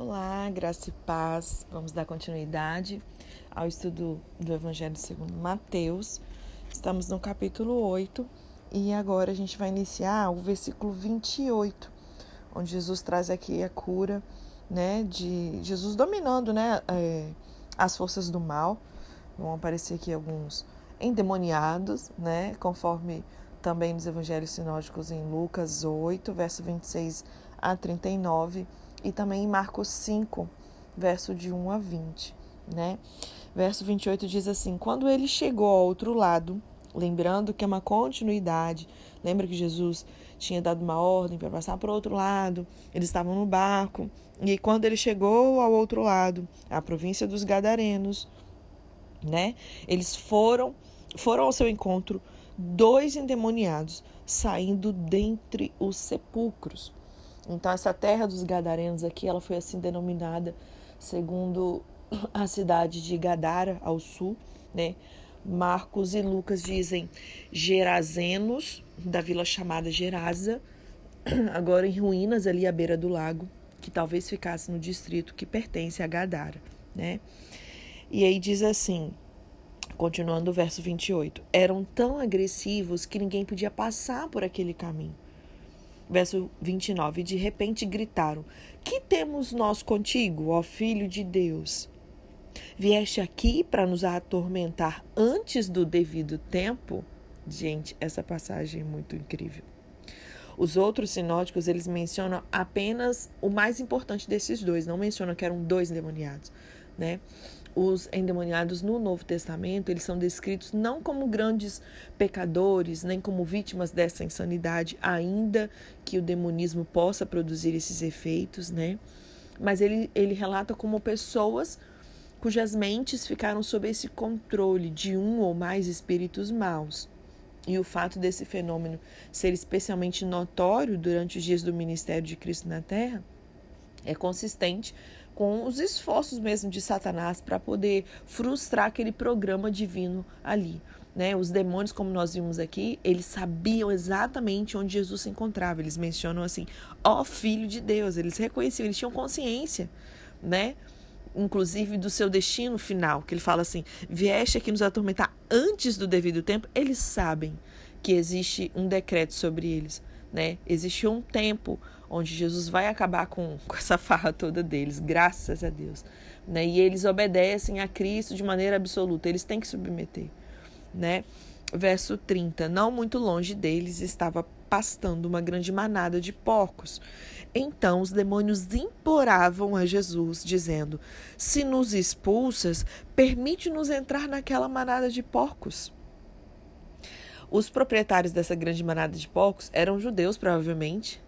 Olá, graça e paz. Vamos dar continuidade ao estudo do Evangelho segundo Mateus. Estamos no capítulo 8 e agora a gente vai iniciar o versículo 28, onde Jesus traz aqui a cura, né, de Jesus dominando, né, é, as forças do mal. Vão aparecer aqui alguns endemoniados, né, conforme também nos evangelhos sinóticos em Lucas 8, verso 26 a 39 e também em Marcos 5, verso de 1 a 20, né? Verso 28 diz assim: Quando ele chegou ao outro lado, lembrando que é uma continuidade, lembra que Jesus tinha dado uma ordem para passar para o outro lado, eles estavam no barco, e quando ele chegou ao outro lado, a província dos Gadarenos, né? Eles foram foram ao seu encontro dois endemoniados saindo dentre os sepulcros. Então essa terra dos gadarenos aqui, ela foi assim denominada segundo a cidade de Gadara ao sul, né? Marcos e Lucas dizem Gerazenos, da vila chamada Gerasa, agora em ruínas ali à beira do lago, que talvez ficasse no distrito que pertence a Gadara, né? E aí diz assim, continuando o verso 28, eram tão agressivos que ninguém podia passar por aquele caminho. Verso 29: De repente gritaram: Que temos nós contigo, ó Filho de Deus? Vieste aqui para nos atormentar antes do devido tempo? Gente, essa passagem é muito incrível. Os outros sinóticos, eles mencionam apenas o mais importante desses dois, não mencionam que eram dois endemoniados, né? Os endemoniados no Novo Testamento, eles são descritos não como grandes pecadores, nem como vítimas dessa insanidade, ainda que o demonismo possa produzir esses efeitos, né? Mas ele, ele relata como pessoas cujas mentes ficaram sob esse controle de um ou mais espíritos maus. E o fato desse fenômeno ser especialmente notório durante os dias do ministério de Cristo na Terra é consistente com os esforços mesmo de Satanás para poder frustrar aquele programa divino ali. Né? Os demônios, como nós vimos aqui, eles sabiam exatamente onde Jesus se encontrava. Eles mencionam assim, ó Filho de Deus. Eles reconheciam, eles tinham consciência, né? Inclusive do seu destino final, que ele fala assim: vieste aqui nos atormentar antes do devido tempo. Eles sabem que existe um decreto sobre eles, né? Existe um tempo onde Jesus vai acabar com, com essa farra toda deles, graças a Deus. Né? E eles obedecem a Cristo de maneira absoluta, eles têm que submeter. Né? Verso 30: Não muito longe deles estava pastando uma grande manada de porcos. Então os demônios imploravam a Jesus, dizendo: Se nos expulsas, permite-nos entrar naquela manada de porcos. Os proprietários dessa grande manada de porcos eram judeus, provavelmente,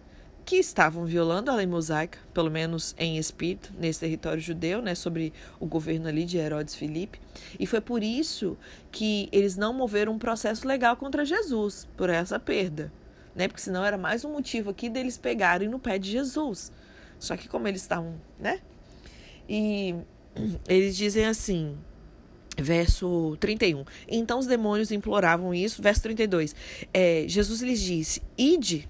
que estavam violando a lei mosaica, pelo menos em espírito, nesse território judeu, né, sobre o governo ali de Herodes Filipe. E foi por isso que eles não moveram um processo legal contra Jesus, por essa perda. Né, porque senão era mais um motivo aqui deles pegarem no pé de Jesus. Só que como eles estavam, né? E eles dizem assim, verso 31. Então os demônios imploravam isso, verso 32. É, Jesus lhes disse: Ide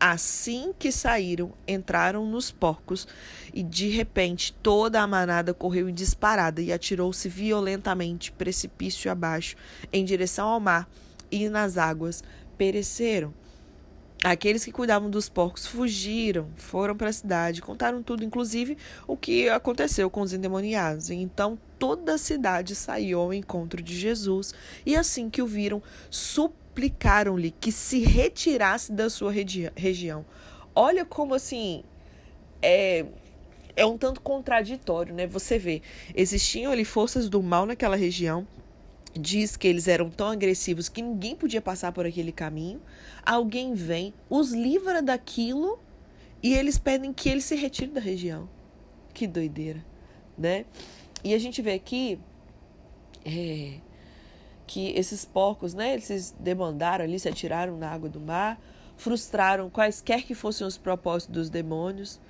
Assim que saíram, entraram nos porcos e de repente toda a manada correu em disparada e atirou-se violentamente precipício abaixo em direção ao mar e nas águas pereceram. Aqueles que cuidavam dos porcos fugiram, foram para a cidade, contaram tudo, inclusive o que aconteceu com os endemoniados. Então toda a cidade saiu ao encontro de Jesus e assim que o viram, suplicaram-lhe que se retirasse da sua regi região. Olha como assim é é um tanto contraditório, né? Você vê, existiam ali forças do mal naquela região. Diz que eles eram tão agressivos que ninguém podia passar por aquele caminho. Alguém vem, os livra daquilo e eles pedem que ele se retire da região. Que doideira, né? E a gente vê aqui é, que esses porcos, né, eles se demandaram ali, se atiraram na água do mar, frustraram quaisquer que fossem os propósitos dos demônios,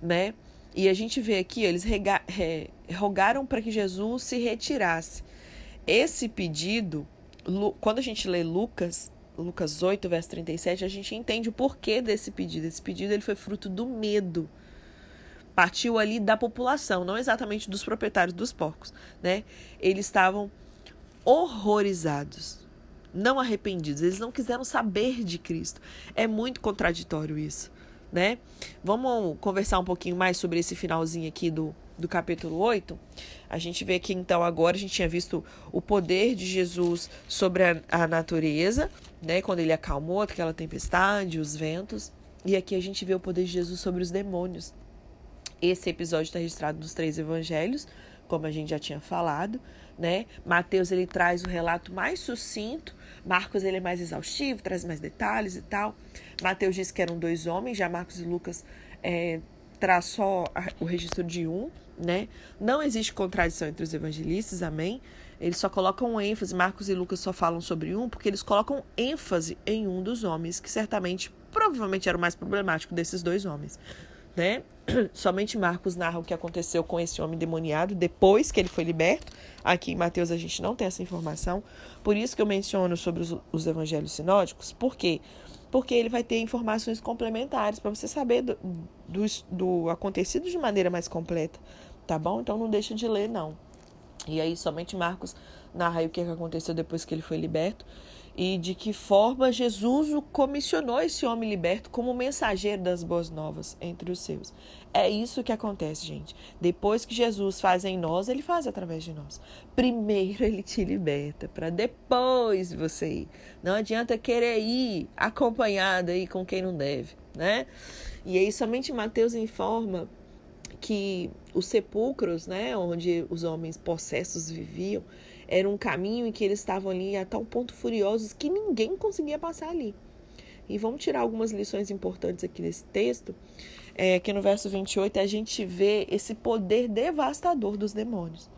né? E a gente vê aqui, eles rega, re, rogaram para que Jesus se retirasse. Esse pedido, quando a gente lê Lucas, Lucas 8, verso 37, a gente entende o porquê desse pedido. Esse pedido ele foi fruto do medo partiu ali da população, não exatamente dos proprietários dos porcos, né? Eles estavam horrorizados, não arrependidos, eles não quiseram saber de Cristo. É muito contraditório isso, né? Vamos conversar um pouquinho mais sobre esse finalzinho aqui do, do capítulo 8. A gente vê que então agora a gente tinha visto o poder de Jesus sobre a, a natureza, né? Quando ele acalmou aquela tempestade, os ventos. E aqui a gente vê o poder de Jesus sobre os demônios. Esse episódio está registrado nos três evangelhos, como a gente já tinha falado, né? Mateus ele traz o relato mais sucinto, Marcos ele é mais exaustivo, traz mais detalhes e tal. Mateus diz que eram dois homens, já Marcos e Lucas é, traz só o registro de um, né? Não existe contradição entre os evangelistas, amém? Eles só colocam ênfase, Marcos e Lucas só falam sobre um, porque eles colocam ênfase em um dos homens, que certamente, provavelmente era o mais problemático desses dois homens né? Somente Marcos narra o que aconteceu com esse homem demoniado depois que ele foi liberto. Aqui em Mateus a gente não tem essa informação. Por isso que eu menciono sobre os, os evangelhos sinódicos. Por quê? Porque ele vai ter informações complementares para você saber do, do, do acontecido de maneira mais completa. Tá bom? Então não deixa de ler, não. E aí somente Marcos narra o que aconteceu depois que ele foi liberto e de que forma Jesus o comissionou esse homem liberto como mensageiro das boas novas entre os seus. É isso que acontece, gente. Depois que Jesus faz em nós, ele faz através de nós. Primeiro ele te liberta, para depois você ir. Não adianta querer ir acompanhado aí com quem não deve, né? E aí somente Mateus informa que os sepulcros, né, onde os homens possessos viviam, era um caminho em que eles estavam ali a tal ponto furiosos que ninguém conseguia passar ali. E vamos tirar algumas lições importantes aqui desse texto. É, que no verso 28 a gente vê esse poder devastador dos demônios.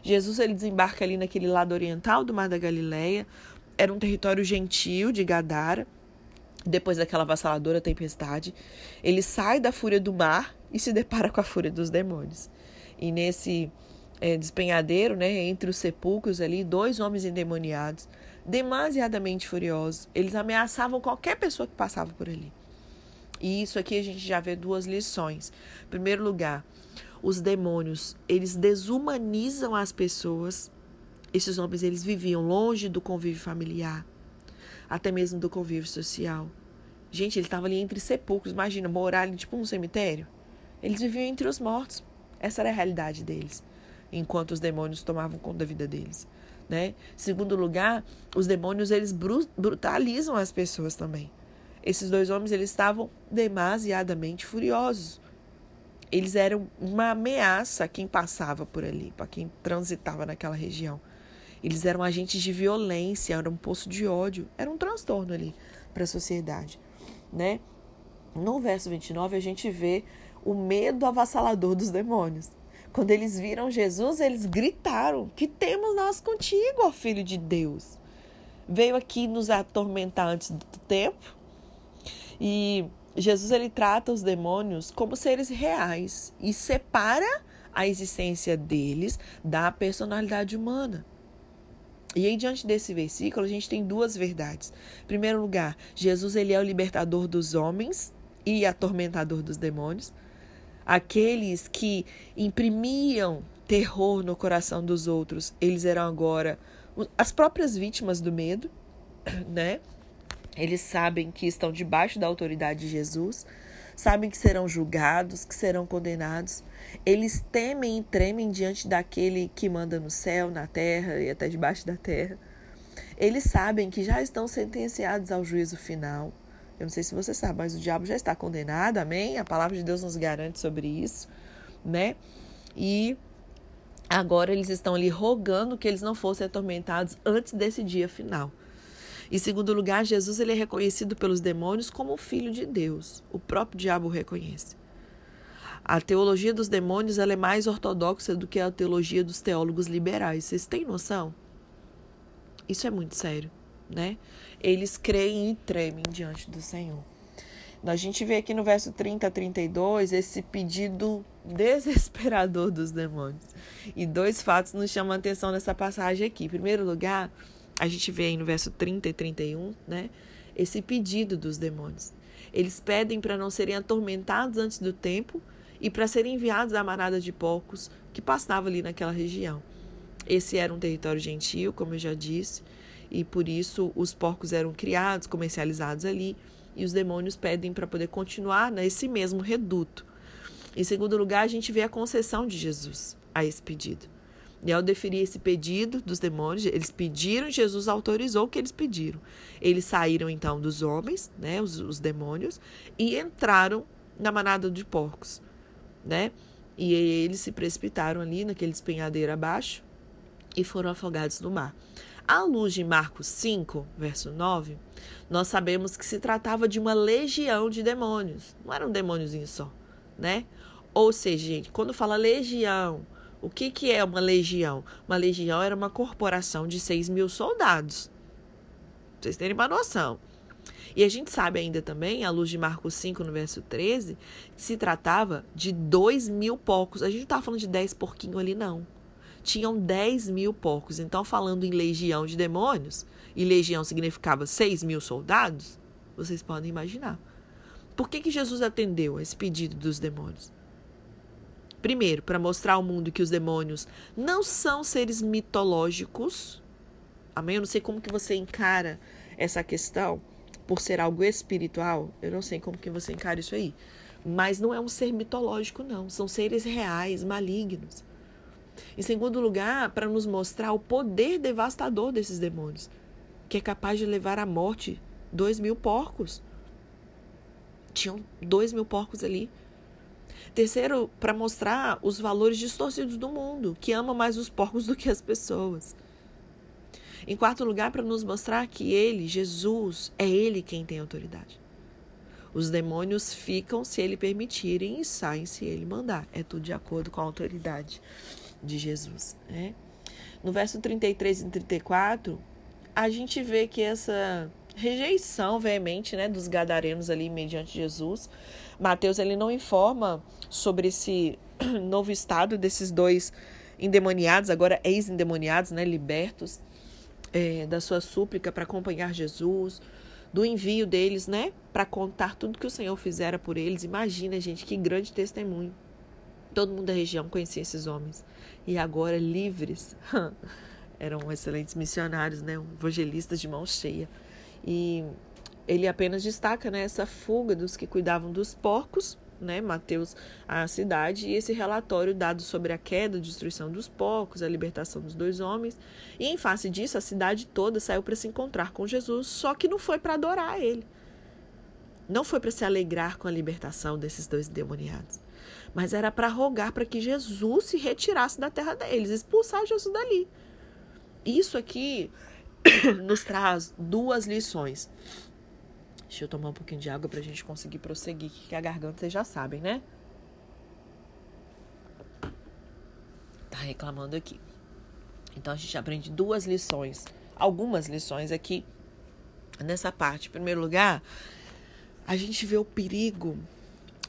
Jesus ele desembarca ali naquele lado oriental do Mar da Galileia. Era um território gentil de Gadara. Depois daquela avassaladora tempestade, ele sai da fúria do mar e se depara com a fúria dos demônios. E nesse é, despenhadeiro, né, entre os sepulcros ali, dois homens endemoniados, demasiadamente furiosos. Eles ameaçavam qualquer pessoa que passava por ali. E isso aqui a gente já vê duas lições. Em primeiro lugar, os demônios, eles desumanizam as pessoas. Esses homens, eles viviam longe do convívio familiar, até mesmo do convívio social. Gente, ele estava ali entre sepulcros, imagina, morar ali tipo um cemitério. Eles viviam entre os mortos. Essa era a realidade deles enquanto os demônios tomavam conta da vida deles. Né? Segundo lugar, os demônios eles brutalizam as pessoas também. Esses dois homens eles estavam demasiadamente furiosos. Eles eram uma ameaça a quem passava por ali, para quem transitava naquela região. Eles eram agentes de violência, era um poço de ódio, era um transtorno ali para a sociedade, né? No verso 29 a gente vê o medo avassalador dos demônios. Quando eles viram Jesus, eles gritaram: Que temos nós contigo, ó Filho de Deus? Veio aqui nos atormentar antes do tempo. E Jesus ele trata os demônios como seres reais e separa a existência deles da personalidade humana. E aí diante desse versículo a gente tem duas verdades. Em primeiro lugar, Jesus ele é o libertador dos homens e atormentador dos demônios aqueles que imprimiam terror no coração dos outros, eles eram agora as próprias vítimas do medo, né? Eles sabem que estão debaixo da autoridade de Jesus, sabem que serão julgados, que serão condenados. Eles temem e tremem diante daquele que manda no céu, na terra e até debaixo da terra. Eles sabem que já estão sentenciados ao juízo final. Eu não sei se você sabe, mas o diabo já está condenado, amém? A palavra de Deus nos garante sobre isso, né? E agora eles estão ali rogando que eles não fossem atormentados antes desse dia final. Em segundo lugar, Jesus ele é reconhecido pelos demônios como o filho de Deus. O próprio diabo o reconhece. A teologia dos demônios ela é mais ortodoxa do que a teologia dos teólogos liberais. Vocês têm noção? Isso é muito sério né? Eles creem e tremem diante do Senhor. A gente vê aqui no verso 30 a 32 esse pedido desesperador dos demônios. E dois fatos nos chamam a atenção nessa passagem aqui. Em primeiro lugar, a gente vê aí no verso 30 e 31, né? Esse pedido dos demônios. Eles pedem para não serem atormentados antes do tempo e para serem enviados à manada de porcos que passava ali naquela região. Esse era um território gentil, como eu já disse, e por isso os porcos eram criados, comercializados ali, e os demônios pedem para poder continuar nesse mesmo reduto. Em segundo lugar, a gente vê a concessão de Jesus a esse pedido. E ao deferir esse pedido dos demônios, eles pediram, Jesus autorizou o que eles pediram. Eles saíram então dos homens, né, os, os demônios, e entraram na manada de porcos, né? E eles se precipitaram ali naquele despenhadeiro abaixo e foram afogados no mar. À luz de Marcos 5, verso 9, nós sabemos que se tratava de uma legião de demônios. Não era um demôniozinho só, né? Ou seja, gente, quando fala legião, o que, que é uma legião? Uma legião era uma corporação de 6 mil soldados. Pra vocês terem uma noção. E a gente sabe ainda também, à luz de Marcos 5, no verso 13, que se tratava de 2 mil porcos. A gente não estava falando de 10 porquinhos ali, não. Tinham 10 mil porcos. Então, falando em legião de demônios, e legião significava 6 mil soldados, vocês podem imaginar. Por que, que Jesus atendeu a esse pedido dos demônios? Primeiro, para mostrar ao mundo que os demônios não são seres mitológicos. Amém? Eu não sei como que você encara essa questão por ser algo espiritual. Eu não sei como que você encara isso aí. Mas não é um ser mitológico, não. São seres reais, malignos. Em segundo lugar, para nos mostrar o poder devastador desses demônios, que é capaz de levar à morte dois mil porcos. Tinham dois mil porcos ali. Terceiro, para mostrar os valores distorcidos do mundo, que ama mais os porcos do que as pessoas. Em quarto lugar, para nos mostrar que ele, Jesus, é ele quem tem autoridade. Os demônios ficam se ele permitirem e saem se ele mandar. É tudo de acordo com a autoridade de Jesus. Né? No verso 33 e 34, a gente vê que essa rejeição veemente né, dos gadarenos ali mediante Jesus. Mateus ele não informa sobre esse novo estado desses dois endemoniados, agora ex-endemoniados, né, libertos, é, da sua súplica para acompanhar Jesus, do envio deles, né, para contar tudo que o Senhor fizera por eles. Imagina, gente, que grande testemunho. Todo mundo da região conhecia esses homens. E agora, livres, eram excelentes missionários, né, evangelistas de mão cheia. E ele apenas destaca né, essa fuga dos que cuidavam dos porcos, né, Mateus, a cidade, e esse relatório dado sobre a queda, a destruição dos porcos, a libertação dos dois homens. E em face disso, a cidade toda saiu para se encontrar com Jesus, só que não foi para adorar ele. Não foi para se alegrar com a libertação desses dois demoniados, mas era para rogar para que Jesus se retirasse da terra deles, expulsar Jesus dali. Isso aqui nos traz duas lições. Deixa eu tomar um pouquinho de água para a gente conseguir prosseguir, que a garganta vocês já sabem, né? Tá reclamando aqui. Então a gente aprende duas lições, algumas lições aqui nessa parte. Em primeiro lugar, a gente vê o perigo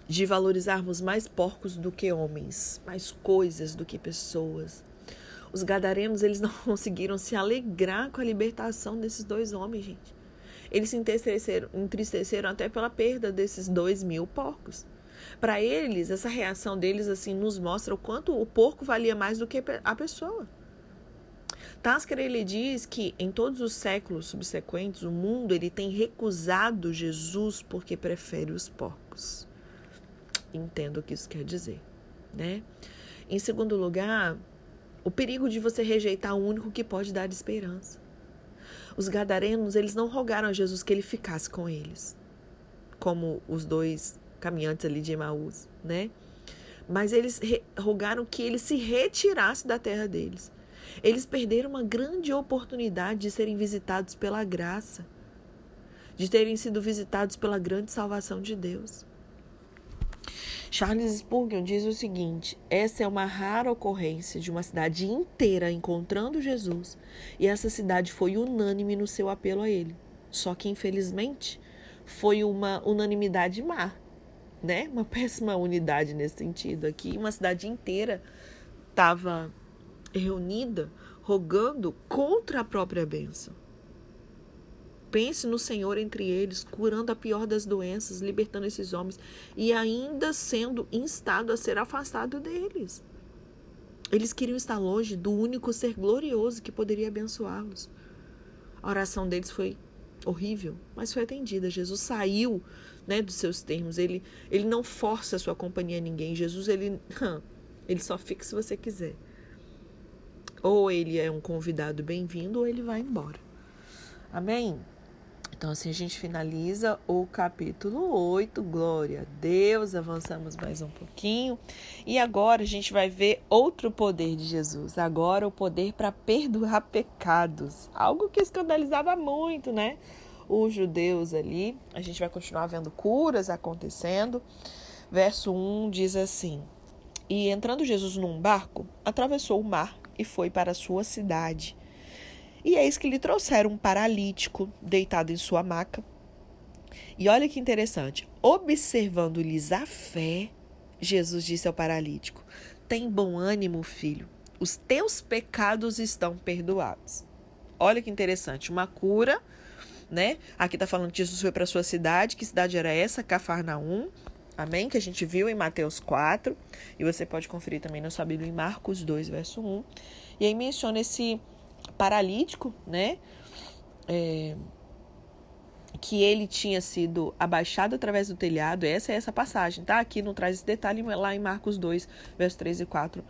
de valorizarmos mais porcos do que homens, mais coisas do que pessoas. Os gadarenos, eles não conseguiram se alegrar com a libertação desses dois homens, gente. Eles se entristeceram, entristeceram até pela perda desses dois mil porcos. Para eles, essa reação deles assim nos mostra o quanto o porco valia mais do que a pessoa. Tasker ele diz que em todos os séculos subsequentes o mundo ele tem recusado Jesus porque prefere os porcos. Entendo o que isso quer dizer, né? Em segundo lugar, o perigo de você rejeitar o único que pode dar esperança. Os gadarenos, eles não rogaram a Jesus que ele ficasse com eles, como os dois caminhantes ali de Emaús, né? Mas eles rogaram que ele se retirasse da terra deles. Eles perderam uma grande oportunidade de serem visitados pela graça, de terem sido visitados pela grande salvação de Deus. Charles Spurgeon diz o seguinte: essa é uma rara ocorrência de uma cidade inteira encontrando Jesus, e essa cidade foi unânime no seu apelo a ele. Só que, infelizmente, foi uma unanimidade má, né? Uma péssima unidade nesse sentido aqui. Uma cidade inteira estava reunida rogando contra a própria bênção. Pense no Senhor entre eles, curando a pior das doenças, libertando esses homens e ainda sendo instado a ser afastado deles. Eles queriam estar longe do único ser glorioso que poderia abençoá-los. A oração deles foi horrível, mas foi atendida. Jesus saiu né, dos seus termos. Ele, ele não força a sua companhia a ninguém. Jesus, ele, ele só fica se você quiser. Ou ele é um convidado bem-vindo, ou ele vai embora. Amém? Então, assim a gente finaliza o capítulo 8. Glória a Deus. Avançamos mais um pouquinho. E agora a gente vai ver outro poder de Jesus. Agora o poder para perdoar pecados. Algo que escandalizava muito, né? Os judeus ali. A gente vai continuar vendo curas acontecendo. Verso 1 diz assim: E entrando Jesus num barco, atravessou o mar e foi para sua cidade e eis que lhe trouxeram um paralítico deitado em sua maca. E olha que interessante, observando-lhes a fé, Jesus disse ao paralítico: Tem bom ânimo, filho, os teus pecados estão perdoados. Olha que interessante, uma cura, né? Aqui está falando que Jesus foi para sua cidade. Que cidade era essa? Cafarnaum. Amém? Que a gente viu em Mateus 4. E você pode conferir também na sua Bíblia em Marcos 2, verso 1. E aí menciona esse paralítico, né? É, que ele tinha sido abaixado através do telhado. Essa é essa passagem, tá? Aqui não traz esse detalhe, lá em Marcos 2, versos 3 e 4.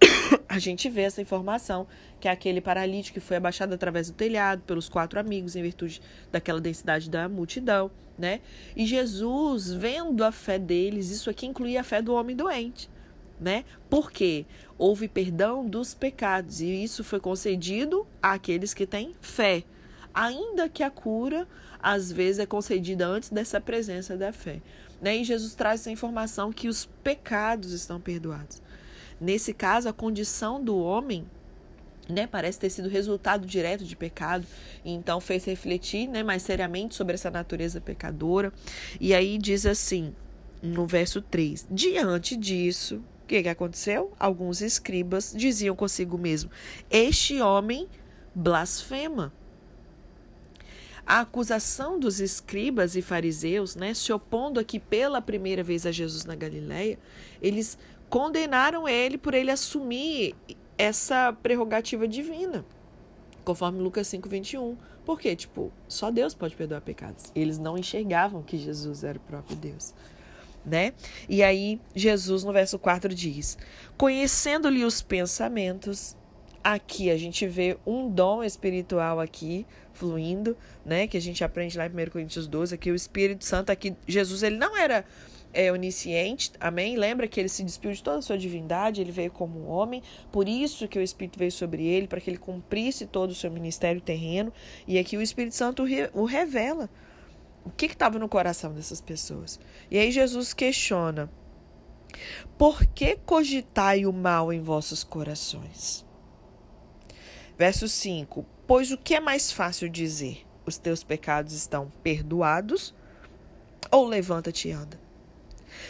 A gente vê essa informação que é aquele paralítico que foi abaixado através do telhado pelos quatro amigos em virtude daquela densidade da multidão, né? E Jesus, vendo a fé deles, isso aqui incluía a fé do homem doente né? Porque houve perdão dos pecados e isso foi concedido àqueles que têm fé. Ainda que a cura às vezes é concedida antes dessa presença da fé. Né? E Jesus traz essa informação que os pecados estão perdoados. Nesse caso, a condição do homem né, parece ter sido resultado direto de pecado, então fez refletir né, mais seriamente sobre essa natureza pecadora. E aí diz assim, no verso 3: Diante disso, que, que aconteceu? Alguns escribas diziam consigo mesmo: Este homem blasfema. A acusação dos escribas e fariseus, né, se opondo aqui pela primeira vez a Jesus na Galileia, eles condenaram ele por ele assumir essa prerrogativa divina, conforme Lucas 5, 21. Por quê? Tipo, só Deus pode perdoar pecados. Eles não enxergavam que Jesus era o próprio Deus né? E aí Jesus no verso 4 diz: "Conhecendo-lhe os pensamentos, aqui a gente vê um dom espiritual aqui fluindo, né? Que a gente aprende lá em 1 Coríntios 12, aqui o Espírito Santo aqui Jesus ele não era é, onisciente, amém? Lembra que ele se despiu de toda a sua divindade, ele veio como homem, por isso que o Espírito veio sobre ele, para que ele cumprisse todo o seu ministério terreno, e aqui o Espírito Santo o revela, o que estava no coração dessas pessoas? E aí Jesus questiona: Por que cogitai o mal em vossos corações? Verso 5: Pois o que é mais fácil dizer? Os teus pecados estão perdoados? Ou levanta-te e anda?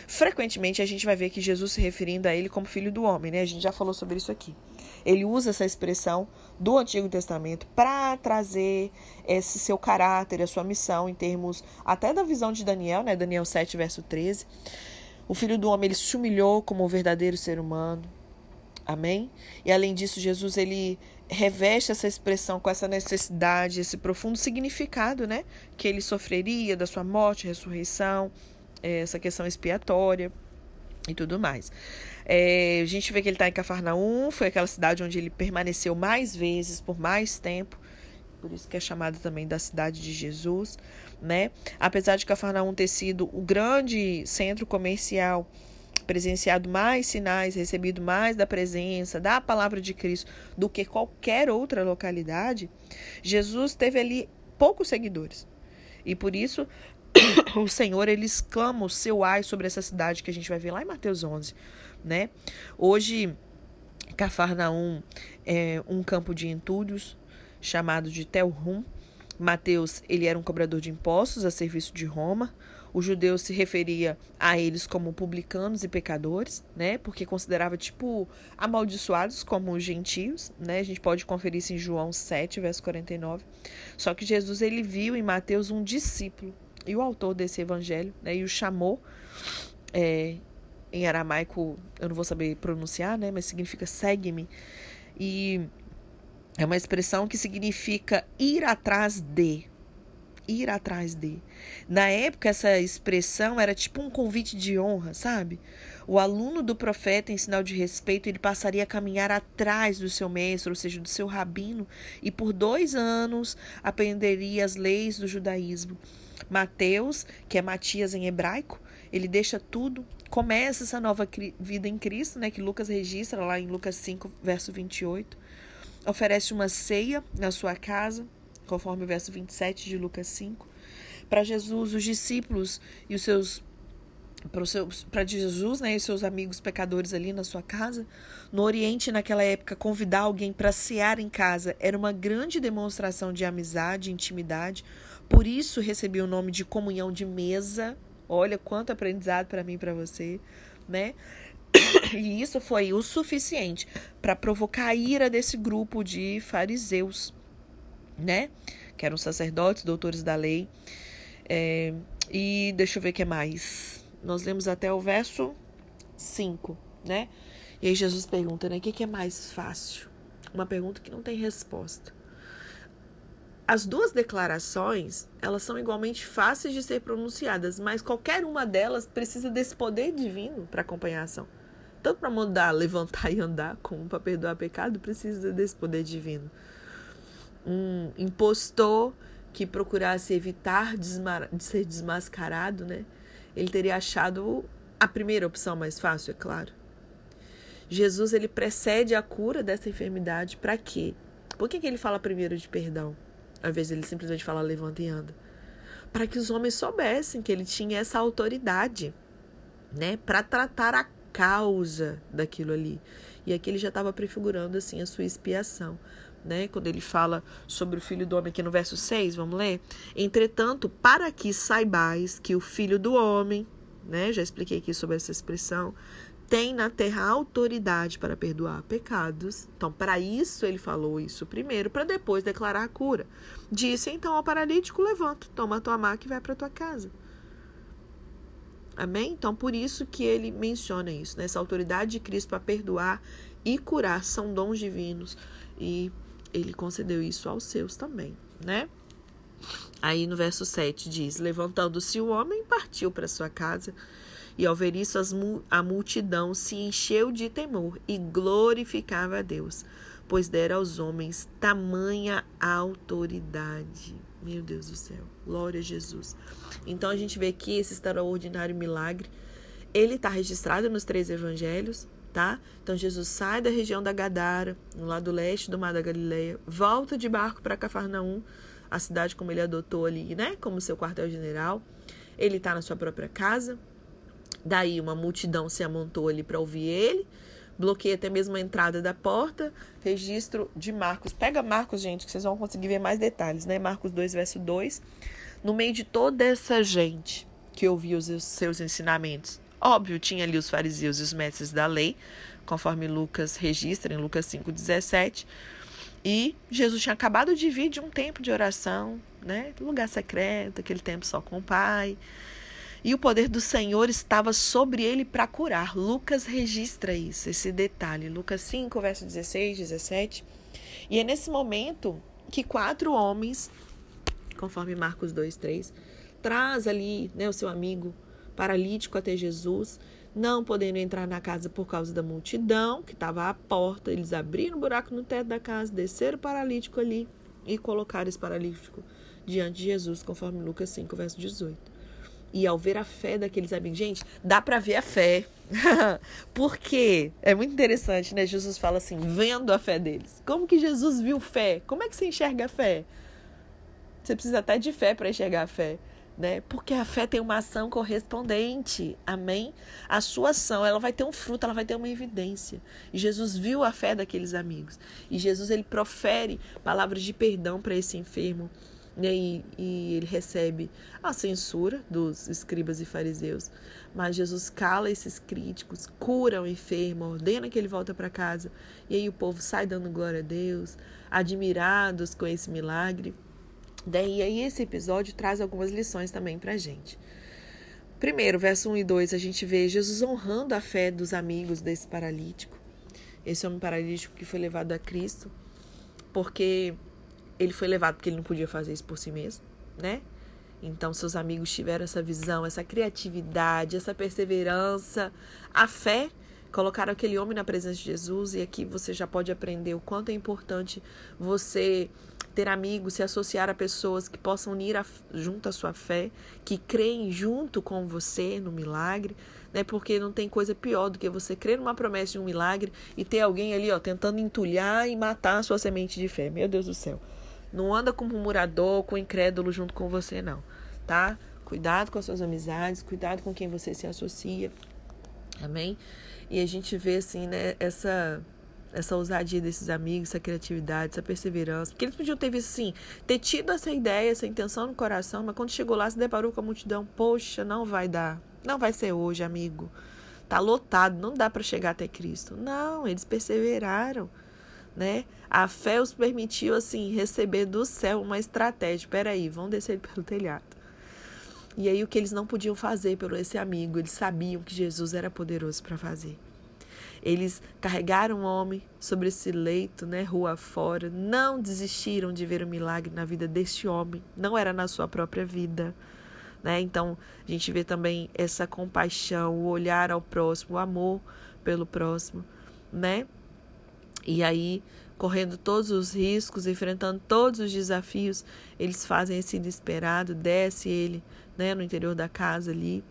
Frequentemente a gente vai ver que Jesus se referindo a ele como filho do homem, né? A gente já falou sobre isso aqui. Ele usa essa expressão do Antigo Testamento para trazer esse seu caráter, a sua missão, em termos até da visão de Daniel, né? Daniel 7, verso 13. O filho do homem ele se humilhou como um verdadeiro ser humano. Amém? E além disso, Jesus ele reveste essa expressão com essa necessidade, esse profundo significado, né? Que ele sofreria da sua morte, ressurreição, essa questão expiatória e tudo mais. É, a gente vê que ele está em Cafarnaum, foi aquela cidade onde ele permaneceu mais vezes, por mais tempo, por isso que é chamada também da cidade de Jesus, né? Apesar de Cafarnaum ter sido o grande centro comercial, presenciado mais sinais, recebido mais da presença, da palavra de Cristo do que qualquer outra localidade, Jesus teve ali poucos seguidores. E por isso o Senhor ele exclama o seu ai sobre essa cidade que a gente vai ver lá em Mateus 11, né? Hoje Cafarnaum é um campo de entulhos chamado de Telrum. Mateus, ele era um cobrador de impostos a serviço de Roma. os judeus se referia a eles como publicanos e pecadores, né? Porque considerava tipo amaldiçoados como os gentios, né? A gente pode conferir isso em João 7, verso 49. Só que Jesus ele viu em Mateus um discípulo e o autor desse evangelho, né? E o chamou é, em aramaico, eu não vou saber pronunciar, né? Mas significa segue-me. E é uma expressão que significa ir atrás de, ir atrás de. Na época, essa expressão era tipo um convite de honra, sabe? O aluno do profeta, em sinal de respeito, ele passaria a caminhar atrás do seu mestre, ou seja, do seu rabino, e por dois anos aprenderia as leis do judaísmo. Mateus, que é Matias em hebraico, ele deixa tudo, começa essa nova vida em Cristo, né, que Lucas registra lá em Lucas 5, verso 28. Oferece uma ceia na sua casa, conforme o verso 27 de Lucas 5. Para Jesus, os discípulos e os seus para Jesus né, e seus amigos pecadores ali na sua casa. No Oriente, naquela época, convidar alguém para cear em casa era uma grande demonstração de amizade, intimidade. Por isso recebia o nome de comunhão de mesa. Olha quanto aprendizado para mim e para você, né? E isso foi o suficiente para provocar a ira desse grupo de fariseus né? Que eram sacerdotes, doutores da lei. É, e deixa eu ver o que mais. Nós lemos até o verso 5, né? E aí Jesus pergunta, né? O que, que é mais fácil? Uma pergunta que não tem resposta. As duas declarações, elas são igualmente fáceis de ser pronunciadas, mas qualquer uma delas precisa desse poder divino para acompanhar a ação. Tanto para mudar, levantar e andar, como para perdoar pecado, precisa desse poder divino um impostor que procurasse evitar de ser desmascarado, né? Ele teria achado a primeira opção mais fácil, é claro. Jesus ele precede a cura dessa enfermidade para quê? Por que, que ele fala primeiro de perdão? Às vezes ele simplesmente fala levanta e anda. Para que os homens soubessem que ele tinha essa autoridade, né, para tratar a causa daquilo ali. E aqui ele já estava prefigurando assim a sua expiação né? Quando ele fala sobre o filho do homem aqui no verso 6, vamos ler? Entretanto, para que saibais que o filho do homem, né? Já expliquei aqui sobre essa expressão, tem na terra autoridade para perdoar pecados. Então, para isso ele falou isso primeiro, para depois declarar a cura. Disse então ao paralítico: levanta, toma tua maca e vai para tua casa. Amém? Então, por isso que ele menciona isso, né? essa autoridade de Cristo para perdoar e curar são dons divinos. E ele concedeu isso aos seus também, né? Aí no verso 7 diz: Levantando-se o homem, partiu para sua casa. E ao ver isso, a multidão se encheu de temor e glorificava a Deus, pois dera aos homens tamanha autoridade. Meu Deus do céu, glória a Jesus. Então a gente vê que esse extraordinário milagre, ele está registrado nos três evangelhos, tá? Então Jesus sai da região da Gadara, no lado leste do Mar da Galileia, volta de barco para Cafarnaum, a cidade como ele adotou ali, né, como seu quartel-general. Ele está na sua própria casa. Daí uma multidão se amontou ali para ouvir ele. Bloqueia até mesmo a entrada da porta. Registro de Marcos. Pega Marcos, gente, que vocês vão conseguir ver mais detalhes, né? Marcos 2, verso 2. No meio de toda essa gente que ouvia os seus ensinamentos, Óbvio, tinha ali os fariseus e os mestres da lei, conforme Lucas registra em Lucas 5,17. E Jesus tinha acabado de vir de um tempo de oração, né? Lugar secreto, aquele tempo só com o Pai. E o poder do Senhor estava sobre ele para curar. Lucas registra isso, esse detalhe. Lucas 5, verso 16, 17. E é nesse momento que quatro homens, conforme Marcos 2, 3, traz ali né, o seu amigo paralítico até Jesus, não podendo entrar na casa por causa da multidão que estava à porta. Eles abriram um buraco no teto da casa, desceram o paralítico ali e colocaram esse paralítico diante de Jesus, conforme Lucas 5, verso 18. E ao ver a fé daqueles amigos, gente, dá para ver a fé. Porque é muito interessante, né? Jesus fala assim, vendo a fé deles. Como que Jesus viu fé? Como é que você enxerga a fé? Você precisa até de fé para enxergar a fé né? Porque a fé tem uma ação correspondente. Amém? A sua ação, ela vai ter um fruto, ela vai ter uma evidência. E Jesus viu a fé daqueles amigos. E Jesus ele profere palavras de perdão para esse enfermo. Né? e, e ele recebe a censura dos escribas e fariseus. Mas Jesus cala esses críticos, cura o enfermo, ordena que ele volta para casa. E aí o povo sai dando glória a Deus, admirados com esse milagre. Daí aí esse episódio traz algumas lições também para gente. Primeiro, verso 1 e 2, a gente vê Jesus honrando a fé dos amigos desse paralítico. Esse homem paralítico que foi levado a Cristo, porque ele foi levado porque ele não podia fazer isso por si mesmo, né? Então, seus amigos tiveram essa visão, essa criatividade, essa perseverança, a fé, colocaram aquele homem na presença de Jesus. E aqui você já pode aprender o quanto é importante você ter amigos, se associar a pessoas que possam unir a, junto à sua fé, que creem junto com você no milagre, né? Porque não tem coisa pior do que você crer numa promessa de um milagre e ter alguém ali, ó, tentando entulhar e matar a sua semente de fé. Meu Deus do céu. Não anda com murmurador, com incrédulo junto com você, não, tá? Cuidado com as suas amizades, cuidado com quem você se associa. Amém? E a gente vê, assim, né, essa essa ousadia desses amigos, essa criatividade, essa perseverança. Porque eles podiam ter visto assim, ter tido essa ideia, essa intenção no coração, mas quando chegou lá se deparou com a multidão, poxa, não vai dar. Não vai ser hoje, amigo. Tá lotado, não dá para chegar até Cristo. Não, eles perseveraram né? A fé os permitiu, assim, receber do céu uma estratégia. Peraí, vão descer pelo telhado. E aí, o que eles não podiam fazer pelo esse amigo, eles sabiam que Jesus era poderoso para fazer. Eles carregaram o homem sobre esse leito, né, rua fora, não desistiram de ver o milagre na vida deste homem, não era na sua própria vida. Né? Então, a gente vê também essa compaixão, o olhar ao próximo, o amor pelo próximo, né? E aí, correndo todos os riscos, enfrentando todos os desafios, eles fazem esse inesperado, desce ele né, no interior da casa ali.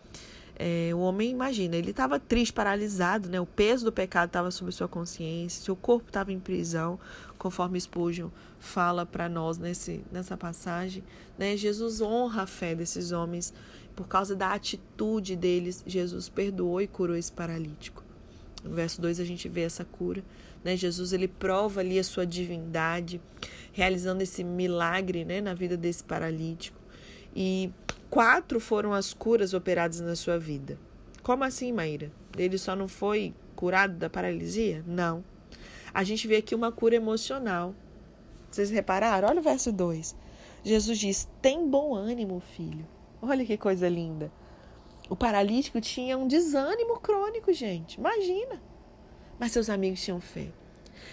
É, o homem, imagina, ele estava triste, paralisado, né? o peso do pecado estava sobre sua consciência, seu corpo estava em prisão, conforme Spurgeon fala para nós nesse, nessa passagem. Né? Jesus honra a fé desses homens, por causa da atitude deles, Jesus perdoou e curou esse paralítico. No verso 2 a gente vê essa cura. Né? Jesus ele prova ali a sua divindade, realizando esse milagre né, na vida desse paralítico. E quatro foram as curas operadas na sua vida. Como assim, Maíra? Ele só não foi curado da paralisia? Não. A gente vê aqui uma cura emocional. Vocês repararam? Olha o verso 2. Jesus diz: Tem bom ânimo, filho. Olha que coisa linda. O paralítico tinha um desânimo crônico, gente. Imagina. Mas seus amigos tinham fé.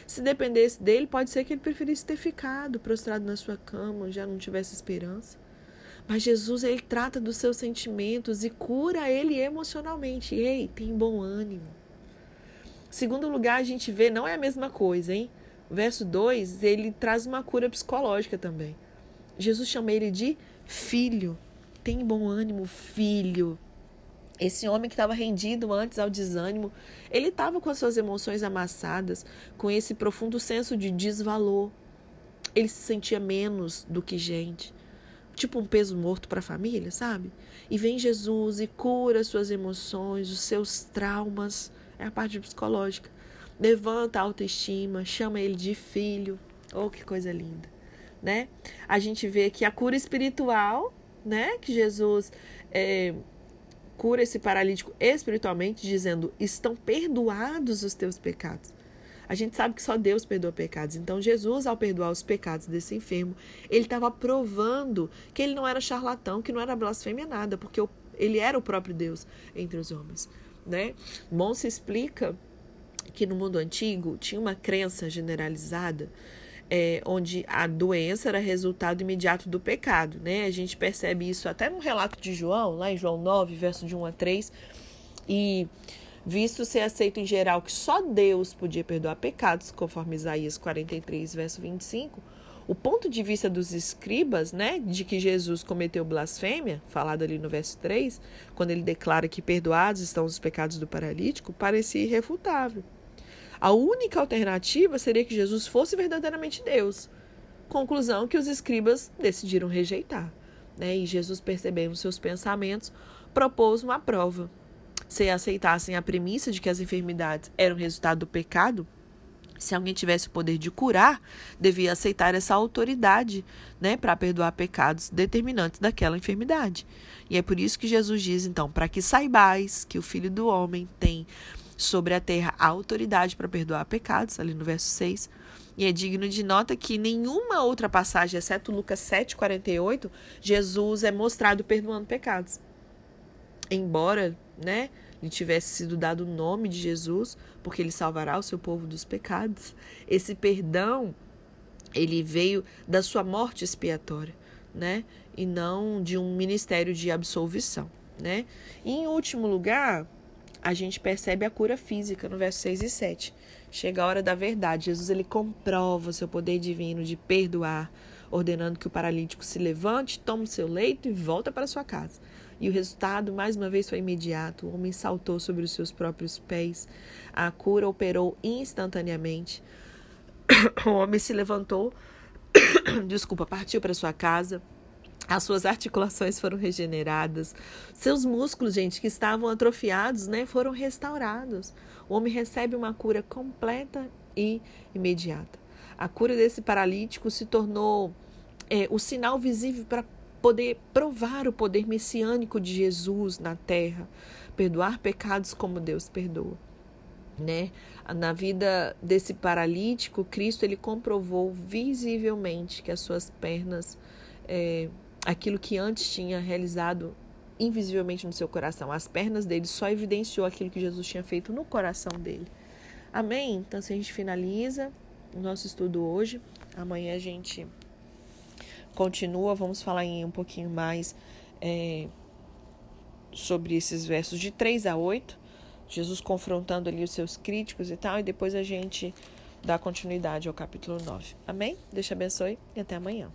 Se dependesse dele, pode ser que ele preferisse ter ficado prostrado na sua cama, já não tivesse esperança. Mas Jesus, ele trata dos seus sentimentos e cura ele emocionalmente. Ei, tem bom ânimo. Segundo lugar, a gente vê, não é a mesma coisa, hein? O verso 2, ele traz uma cura psicológica também. Jesus chama ele de filho. Tem bom ânimo, filho. Esse homem que estava rendido antes ao desânimo, ele estava com as suas emoções amassadas, com esse profundo senso de desvalor. Ele se sentia menos do que gente, tipo um peso morto para a família, sabe? E vem Jesus e cura as suas emoções, os seus traumas, é a parte psicológica. Levanta a autoestima, chama ele de filho. Oh, que coisa linda, né? A gente vê que a cura espiritual, né, que Jesus é, cura esse paralítico espiritualmente, dizendo: estão perdoados os teus pecados. A gente sabe que só Deus perdoa pecados. Então, Jesus, ao perdoar os pecados desse enfermo, ele estava provando que ele não era charlatão, que não era blasfêmia nada, porque ele era o próprio Deus entre os homens. Né? Se explica que no mundo antigo tinha uma crença generalizada é, onde a doença era resultado imediato do pecado. Né? A gente percebe isso até no relato de João, lá em João 9, verso de 1 a 3. E visto ser aceito em geral que só Deus podia perdoar pecados, conforme Isaías 43, verso 25, o ponto de vista dos escribas, né, de que Jesus cometeu blasfêmia, falado ali no verso 3, quando ele declara que perdoados estão os pecados do paralítico, parecia irrefutável. A única alternativa seria que Jesus fosse verdadeiramente Deus. Conclusão que os escribas decidiram rejeitar. Né? E Jesus, percebendo seus pensamentos, propôs uma prova. Se aceitassem a premissa de que as enfermidades eram resultado do pecado, se alguém tivesse o poder de curar, devia aceitar essa autoridade, né, para perdoar pecados determinantes daquela enfermidade. E é por isso que Jesus diz, então, para que saibais que o Filho do Homem tem sobre a terra a autoridade para perdoar pecados, ali no verso 6. E é digno de nota que nenhuma outra passagem, exceto Lucas 7,48, Jesus é mostrado perdoando pecados. Embora, né, lhe tivesse sido dado o nome de Jesus, porque ele salvará o seu povo dos pecados. Esse perdão, ele veio da sua morte expiatória, né? E não de um ministério de absolvição, né? E em último lugar, a gente percebe a cura física no verso 6 e 7. Chega a hora da verdade. Jesus ele comprova o seu poder divino de perdoar, ordenando que o paralítico se levante, tome o seu leito e volta para sua casa. E o resultado, mais uma vez, foi imediato. O homem saltou sobre os seus próprios pés. A cura operou instantaneamente. O homem se levantou, desculpa, partiu para sua casa. As suas articulações foram regeneradas. Seus músculos, gente, que estavam atrofiados, né, foram restaurados. O homem recebe uma cura completa e imediata. A cura desse paralítico se tornou é, o sinal visível para poder provar o poder messiânico de Jesus na terra, perdoar pecados como Deus perdoa. Né? Na vida desse paralítico, Cristo ele comprovou visivelmente que as suas pernas, é, aquilo que antes tinha realizado invisivelmente no seu coração, as pernas dele só evidenciou aquilo que Jesus tinha feito no coração dele. Amém? Então, se a gente finaliza o nosso estudo hoje, amanhã a gente continua, vamos falar em um pouquinho mais é, sobre esses versos de 3 a 8, Jesus confrontando ali os seus críticos e tal, e depois a gente dá continuidade ao capítulo 9. Amém? Deus te abençoe e até amanhã.